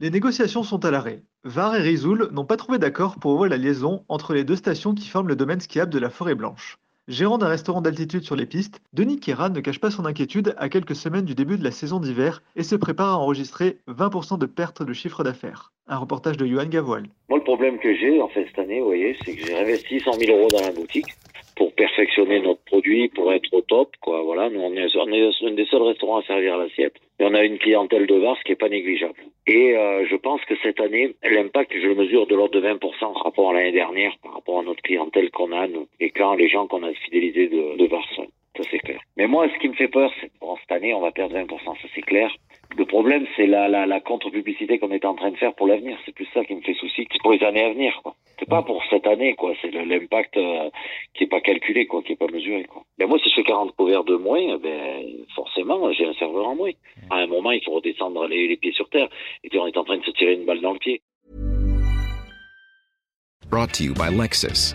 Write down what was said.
Les négociations sont à l'arrêt. Var et Rizoul n'ont pas trouvé d'accord pour ouvrir la liaison entre les deux stations qui forment le domaine skiable de la Forêt Blanche. Gérant d'un restaurant d'altitude sur les pistes, Denis Kéran ne cache pas son inquiétude à quelques semaines du début de la saison d'hiver et se prépare à enregistrer 20% de perte de chiffre d'affaires. Un reportage de Johan Gavoil. Moi, le problème que j'ai, en fait, cette année, vous voyez, c'est que j'ai investi 100 000 euros dans la boutique pour perfectionner notre produit, pour être au top, quoi. Voilà, nous, on est, un des seuls restaurants à servir l'assiette. Et on a une clientèle de Vars qui est pas négligeable. Et euh, je pense que cette année, l'impact, je le mesure de l'ordre de 20% par rapport à l'année dernière, par rapport à notre clientèle qu'on a, nous, et quand les gens qu'on a fidélisés de, de. Ça, c'est clair. Mais moi, ce qui me fait peur, c'est bon, cette année, on va perdre 20%, ça c'est clair. Le problème, c'est la contre-publicité qu'on est en train de faire pour l'avenir. C'est plus ça qui me fait souci que pour les années à venir. Quoi. C'est pas pour cette année, quoi. C'est l'impact euh, qui est pas calculé, quoi, qui est pas mesuré, quoi. Mais moi, si je fais 40 couverts de moins, ben forcément, j'ai un serveur en moins. À un moment, il faut redescendre les, les pieds sur terre. Et puis, on est en train de se tirer une balle dans le pied. Brought to you by Lexus.